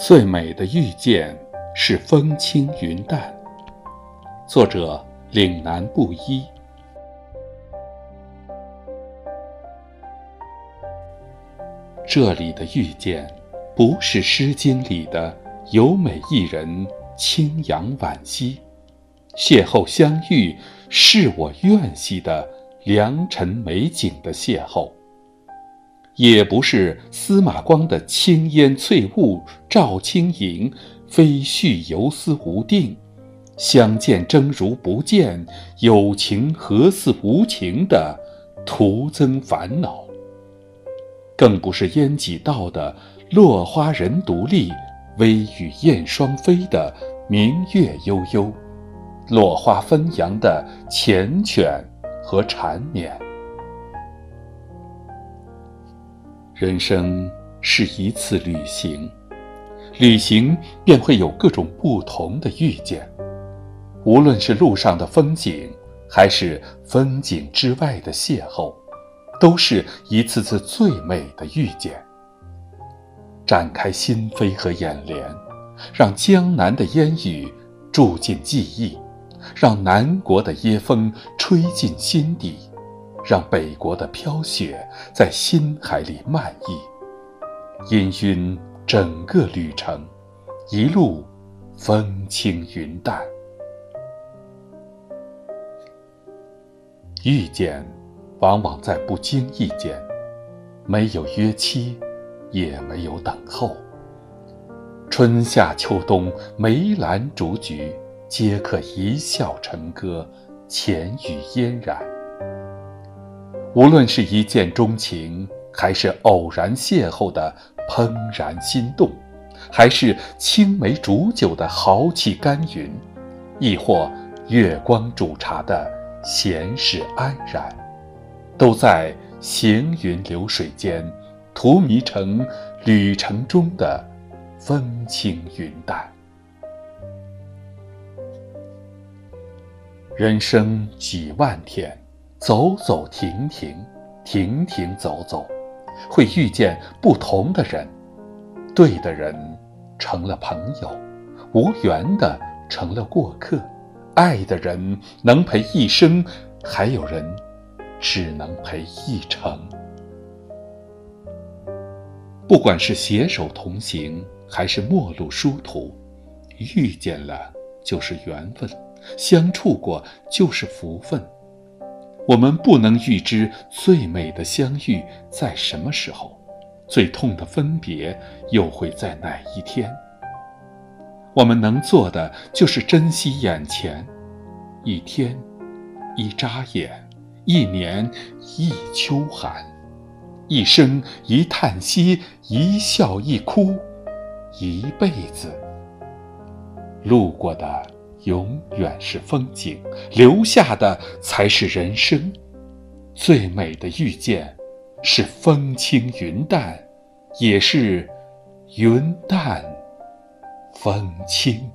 最美的遇见是风轻云淡。作者：岭南布衣。这里的遇见，不是《诗经》里的“有美一人，清扬婉兮”，邂逅相遇是我愿兮的良辰美景的邂逅。也不是司马光的“青烟翠雾照轻盈，飞絮游丝无定，相见争如不见，有情何似无情”的徒增烦恼；更不是晏几道的“落花人独立，微雨燕双飞”的明月悠悠，落花纷扬的缱绻和缠绵。人生是一次旅行，旅行便会有各种不同的遇见。无论是路上的风景，还是风景之外的邂逅，都是一次次最美的遇见。展开心扉和眼帘，让江南的烟雨住进记忆，让南国的椰风吹进心底。让北国的飘雪在心海里漫溢，氤氲整个旅程，一路风轻云淡。遇见，往往在不经意间，没有约期，也没有等候。春夏秋冬，梅兰竹菊，皆可一笑成歌，浅语嫣然。无论是一见钟情，还是偶然邂逅的怦然心动，还是青梅煮酒的豪气干云，亦或月光煮茶的闲适安然，都在行云流水间，荼蘼成旅程中的风轻云淡。人生几万天。走走停停，停停走走，会遇见不同的人，对的人成了朋友，无缘的成了过客，爱的人能陪一生，还有人只能陪一程。不管是携手同行，还是陌路殊途，遇见了就是缘分，相处过就是福分。我们不能预知最美的相遇在什么时候，最痛的分别又会在哪一天。我们能做的就是珍惜眼前，一天，一眨眼，一年，一秋寒，一生一叹息，一笑一哭，一辈子。路过的。永远是风景，留下的才是人生。最美的遇见，是风轻云淡，也是云淡风轻。